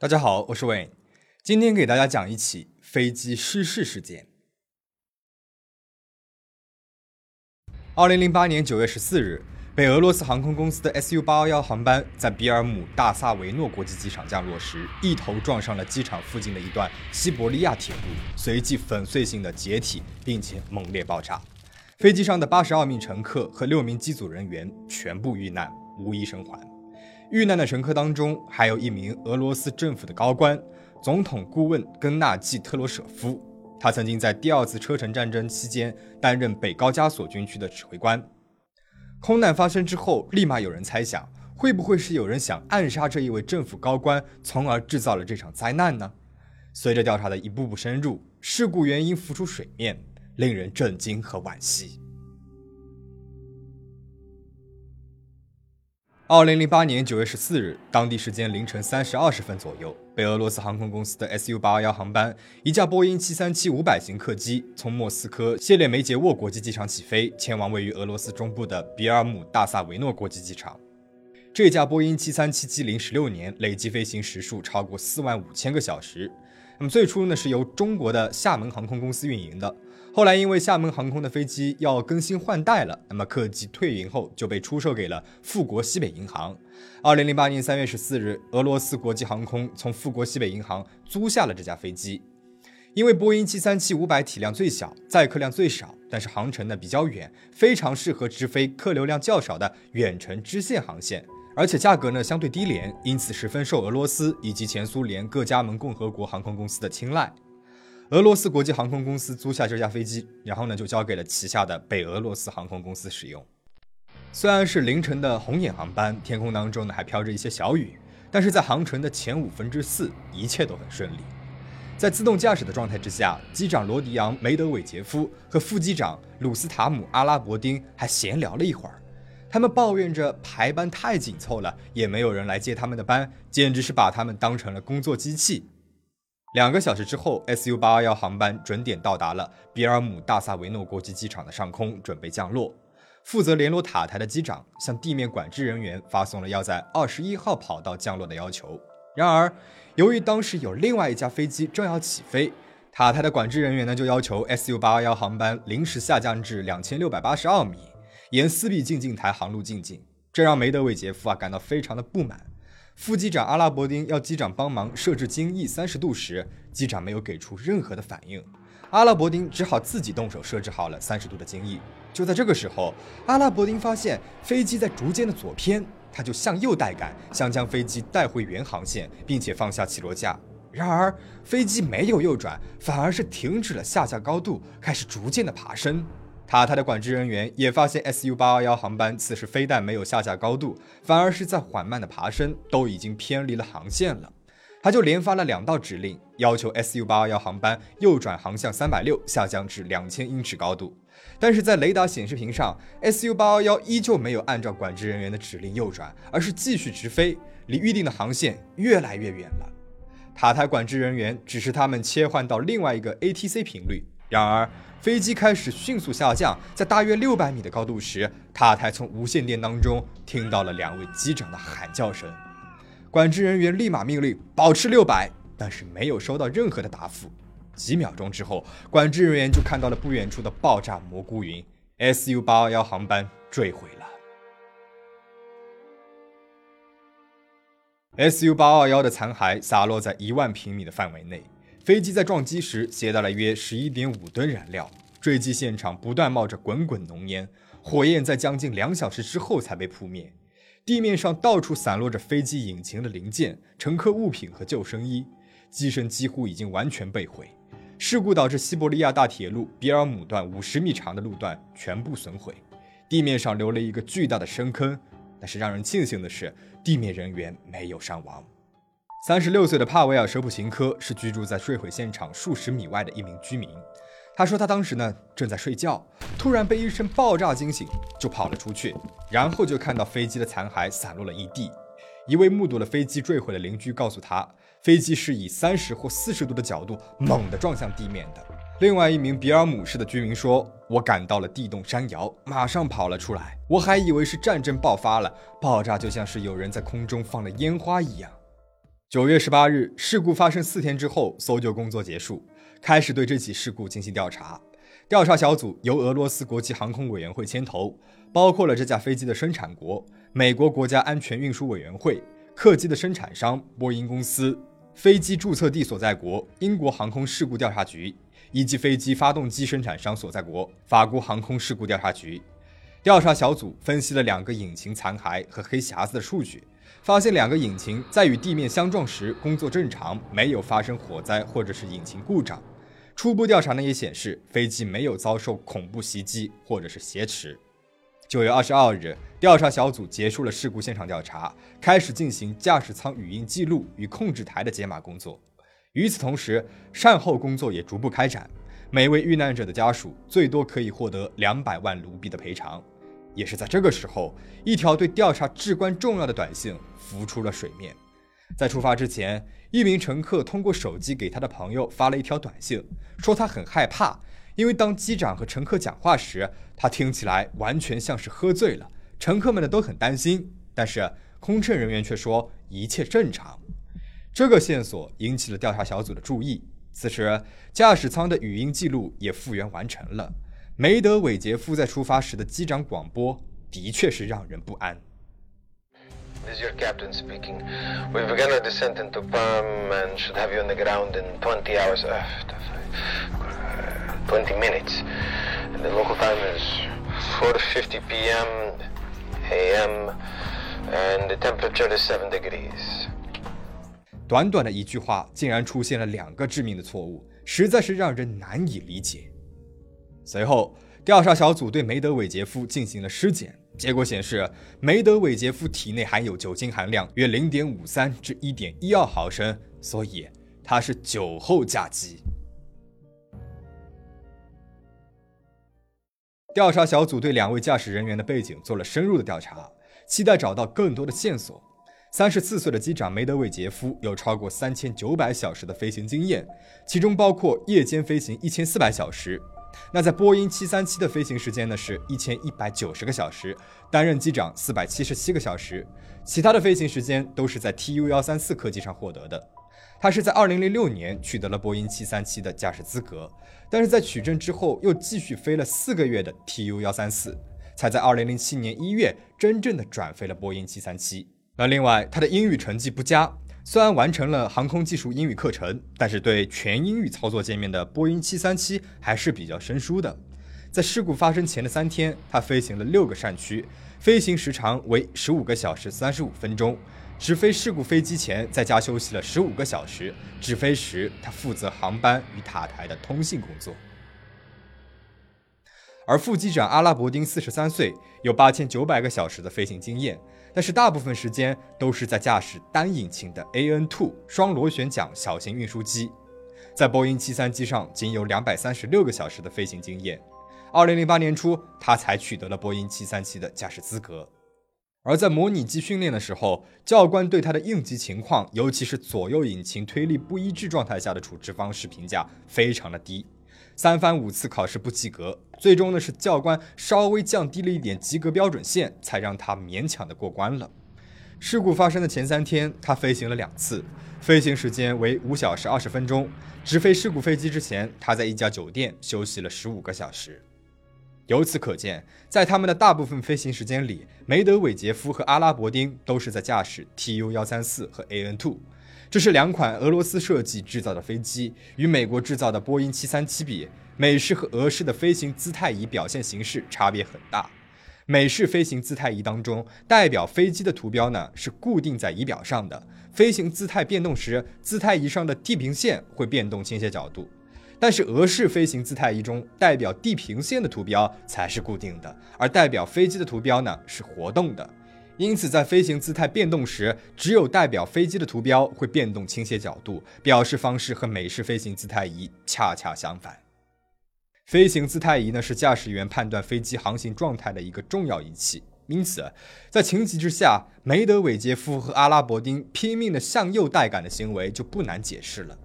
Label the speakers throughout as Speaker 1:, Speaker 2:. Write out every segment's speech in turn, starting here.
Speaker 1: 大家好，我是 Wayne，今天给大家讲一起飞机失事事件。二零零八年九月十四日，被俄罗斯航空公司的 SU 八幺幺航班在比尔姆大萨维诺国际机场降落时，一头撞上了机场附近的一段西伯利亚铁路，随即粉碎性的解体，并且猛烈爆炸。飞机上的八十二名乘客和六名机组人员全部遇难，无一生还。遇难的乘客当中，还有一名俄罗斯政府的高官，总统顾问根纳季特罗舍夫。他曾经在第二次车臣战争期间担任北高加索军区的指挥官。空难发生之后，立马有人猜想，会不会是有人想暗杀这一位政府高官，从而制造了这场灾难呢？随着调查的一步步深入，事故原因浮出水面，令人震惊和惋惜。二零零八年九月十四日，当地时间凌晨三时二十分左右，被俄罗斯航空公司的 SU 八二幺航班一架波音七三七五百型客机从莫斯科谢列梅捷沃国际机场起飞，前往位于俄罗斯中部的比尔姆大萨维诺国际机场。这架波音七三七机龄十六年，累计飞行时数超过四万五千个小时。那么最初呢，是由中国的厦门航空公司运营的。后来，因为厦门航空的飞机要更新换代了，那么客机退役后就被出售给了富国西北银行。二零零八年三月十四日，俄罗斯国际航空从富国西北银行租下了这架飞机。因为波音七三七五百体量最小，载客量最少，但是航程呢比较远，非常适合直飞客流量较少的远程支线航线，而且价格呢相对低廉，因此十分受俄罗斯以及前苏联各加盟共和国航空公司的青睐。俄罗斯国际航空公司租下这架飞机，然后呢就交给了旗下的北俄罗斯航空公司使用。虽然是凌晨的红眼航班，天空当中呢还飘着一些小雨，但是在航程的前五分之四，一切都很顺利。在自动驾驶的状态之下，机长罗迪扬·梅德韦杰夫和副机长鲁斯塔姆·阿拉伯丁还闲聊了一会儿，他们抱怨着排班太紧凑了，也没有人来接他们的班，简直是把他们当成了工作机器。两个小时之后，SU 八二幺航班准点到达了比尔姆大萨维诺国际机场的上空，准备降落。负责联络塔台的机长向地面管制人员发送了要在二十一号跑道降落的要求。然而，由于当时有另外一架飞机正要起飞，塔台的管制人员呢就要求 SU 八二幺航班临时下降至两千六百八十二米，沿斯比进近台航路进境。这让梅德韦杰夫啊感到非常的不满。副机长阿拉伯丁要机长帮忙设置襟翼三十度时，机长没有给出任何的反应，阿拉伯丁只好自己动手设置好了三十度的襟翼。就在这个时候，阿拉伯丁发现飞机在逐渐的左偏，他就向右带杆，想将飞机带回原航线，并且放下起落架。然而，飞机没有右转，反而是停止了下降高度，开始逐渐的爬升。塔台的管制人员也发现，SU 八二幺航班此时非但没有下降高度，反而是在缓慢的爬升，都已经偏离了航线了。他就连发了两道指令，要求 SU 八二幺航班右转航向三百六，下降至两千英尺高度。但是在雷达显示屏上，SU 八二幺依旧没有按照管制人员的指令右转，而是继续直飞，离预定的航线越来越远了。塔台管制人员指示他们切换到另外一个 ATC 频率，然而。飞机开始迅速下降，在大约六百米的高度时，塔台从无线电当中听到了两位机长的喊叫声。管制人员立马命令保持六百，但是没有收到任何的答复。几秒钟之后，管制人员就看到了不远处的爆炸蘑菇云，SU 八二幺航班坠毁了。SU 八二幺的残骸洒落在一万平米的范围内。飞机在撞击时携带了约十一点五吨燃料，坠机现场不断冒着滚滚浓烟，火焰在将近两小时之后才被扑灭。地面上到处散落着飞机引擎的零件、乘客物品和救生衣，机身几乎已经完全被毁。事故导致西伯利亚大铁路比尔姆段五十米长的路段全部损毁，地面上留了一个巨大的深坑。但是让人庆幸的是，地面人员没有伤亡。三十六岁的帕维尔·舍普琴科是居住在坠毁现场数十米外的一名居民。他说，他当时呢正在睡觉，突然被一声爆炸惊醒，就跑了出去，然后就看到飞机的残骸散落了一地。一位目睹了飞机坠毁的邻居告诉他，飞机是以三十或四十度的角度猛地撞向地面的。另外一名比尔姆市的居民说：“我感到了地动山摇，马上跑了出来。我还以为是战争爆发了，爆炸就像是有人在空中放了烟花一样。”九月十八日，事故发生四天之后，搜救工作结束，开始对这起事故进行调查。调查小组由俄罗斯国际航空委员会牵头，包括了这架飞机的生产国——美国国家安全运输委员会、客机的生产商波音公司、飞机注册地所在国英国航空事故调查局。以及飞机发动机生产商所在国法国航空事故调查局调查小组分析了两个引擎残骸和黑匣子的数据，发现两个引擎在与地面相撞时工作正常，没有发生火灾或者是引擎故障。初步调查呢也显示飞机没有遭受恐怖袭击或者是挟持。九月二十二日，调查小组结束了事故现场调查，开始进行驾驶舱语音记录与控制台的解码工作。与此同时，善后工作也逐步开展。每位遇难者的家属最多可以获得两百万卢比的赔偿。也是在这个时候，一条对调查至关重要的短信浮出了水面。在出发之前，一名乘客通过手机给他的朋友发了一条短信，说他很害怕，因为当机长和乘客讲话时，他听起来完全像是喝醉了。乘客们呢都很担心，但是空乘人员却说一切正常。这个线索引起了调查小组的注意。此时，驾驶舱的语音记录也复原完成了。梅德韦杰夫在出发时的机长广播的确是让人不安。
Speaker 2: This is your captain speaking. We've begun a descent into Perm and should have you on the ground in 20 hours. Uh, 20 minutes. And the local time is 4:50 p.m. a.m. and the temperature is 7 degrees.
Speaker 1: 短短的一句话，竟然出现了两个致命的错误，实在是让人难以理解。 随后，调查小组对梅德韦杰夫进行了尸检，结果显示，梅德韦杰夫体内含有酒精含量约零点五三至一点一二毫升，所以他是酒后驾机。调查小组对两位驾驶人员的背景做了深入的调查，期待找到更多的线索。三十四岁的机长梅德韦杰夫有超过三千九百小时的飞行经验，其中包括夜间飞行一千四百小时。那在波音七三七的飞行时间呢是一千一百九十个小时，担任机长四百七十七个小时。其他的飞行时间都是在 TU 幺三四客机上获得的。他是在二零零六年取得了波音七三七的驾驶资格，但是在取证之后又继续飞了四个月的 TU 幺三四，才在二零零七年一月真正的转飞了波音七三七。那另外，他的英语成绩不佳，虽然完成了航空技术英语课程，但是对全英语操作界面的波音737还是比较生疏的。在事故发生前的三天，他飞行了六个扇区，飞行时长为十五个小时三十五分钟。直飞事故飞机前，在家休息了十五个小时。直飞时，他负责航班与塔台的通信工作。而副机长阿拉伯丁四十三岁，有八千九百个小时的飞行经验。但是大部分时间都是在驾驶单引擎的 AN2 双螺旋桨小型运输机，在波音737上仅有两百三十六个小时的飞行经验。二零零八年初，他才取得了波音737的驾驶资格。而在模拟机训练的时候，教官对他的应急情况，尤其是左右引擎推力不一致状态下的处置方式评价非常的低。三番五次考试不及格，最终呢是教官稍微降低了一点及格标准线，才让他勉强的过关了。事故发生的前三天，他飞行了两次，飞行时间为五小时二十分钟。直飞事故飞机之前，他在一家酒店休息了十五个小时。由此可见，在他们的大部分飞行时间里，梅德韦杰夫和阿拉伯丁都是在驾驶 TU 幺三四和 AN two。这是两款俄罗斯设计制造的飞机，与美国制造的波音737比，美式和俄式的飞行姿态仪表现形式差别很大。美式飞行姿态仪当中，代表飞机的图标呢是固定在仪表上的，飞行姿态变动时，姿态仪上的地平线会变动倾斜角度。但是俄式飞行姿态仪中，代表地平线的图标才是固定的，而代表飞机的图标呢是活动的。因此，在飞行姿态变动时，只有代表飞机的图标会变动倾斜角度，表示方式和美式飞行姿态仪恰恰相反。飞行姿态仪呢，是驾驶员判断飞机航行状态的一个重要仪器。因此，在情急之下，梅德韦杰夫和阿拉伯丁拼命的向右带杆的行为就不难解释了。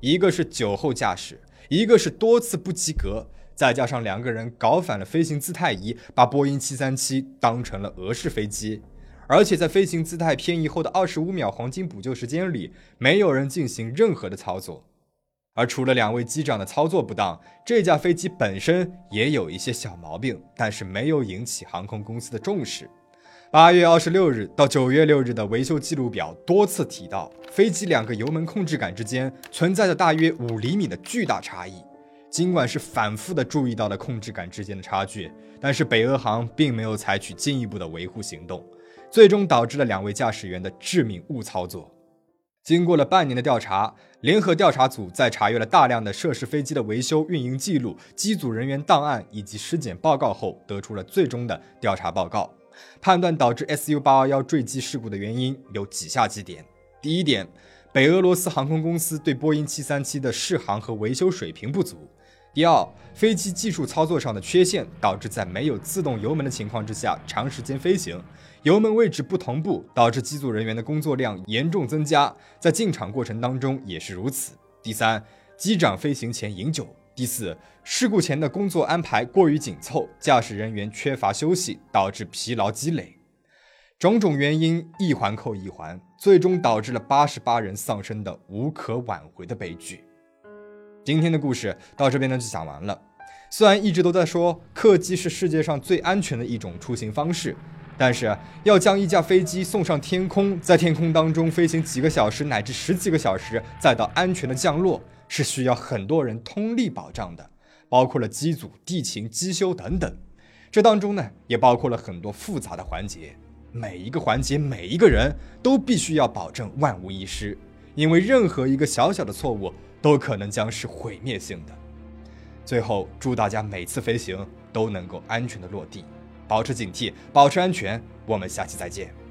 Speaker 1: 一个是酒后驾驶，一个是多次不及格，再加上两个人搞反了飞行姿态仪，把波音737当成了俄式飞机。而且在飞行姿态偏移后的二十五秒黄金补救时间里，没有人进行任何的操作。而除了两位机长的操作不当，这架飞机本身也有一些小毛病，但是没有引起航空公司的重视。八月二十六日到九月六日的维修记录表多次提到，飞机两个油门控制杆之间存在着大约五厘米的巨大差异。尽管是反复的注意到了控制杆之间的差距，但是北俄航并没有采取进一步的维护行动。最终导致了两位驾驶员的致命误操作。经过了半年的调查，联合调查组在查阅了大量的涉事飞机的维修运营记录、机组人员档案以及尸检报告后，得出了最终的调查报告，判断导致 Su 八幺幺坠机事故的原因有以下几点：第一点，北俄罗斯航空公司对波音七三七的试航和维修水平不足。第二，飞机技术操作上的缺陷导致在没有自动油门的情况之下长时间飞行，油门位置不同步，导致机组人员的工作量严重增加，在进场过程当中也是如此。第三，机长飞行前饮酒。第四，事故前的工作安排过于紧凑，驾驶人员缺乏休息，导致疲劳积累，种种原因一环扣一环，最终导致了八十八人丧生的无可挽回的悲剧。今天的故事到这边呢就讲完了。虽然一直都在说客机是世界上最安全的一种出行方式，但是要将一架飞机送上天空，在天空当中飞行几个小时乃至十几个小时，再到安全的降落，是需要很多人通力保障的，包括了机组、地勤、机修等等。这当中呢，也包括了很多复杂的环节，每一个环节、每一个人都必须要保证万无一失，因为任何一个小小的错误。都可能将是毁灭性的。最后，祝大家每次飞行都能够安全的落地，保持警惕，保持安全。我们下期再见。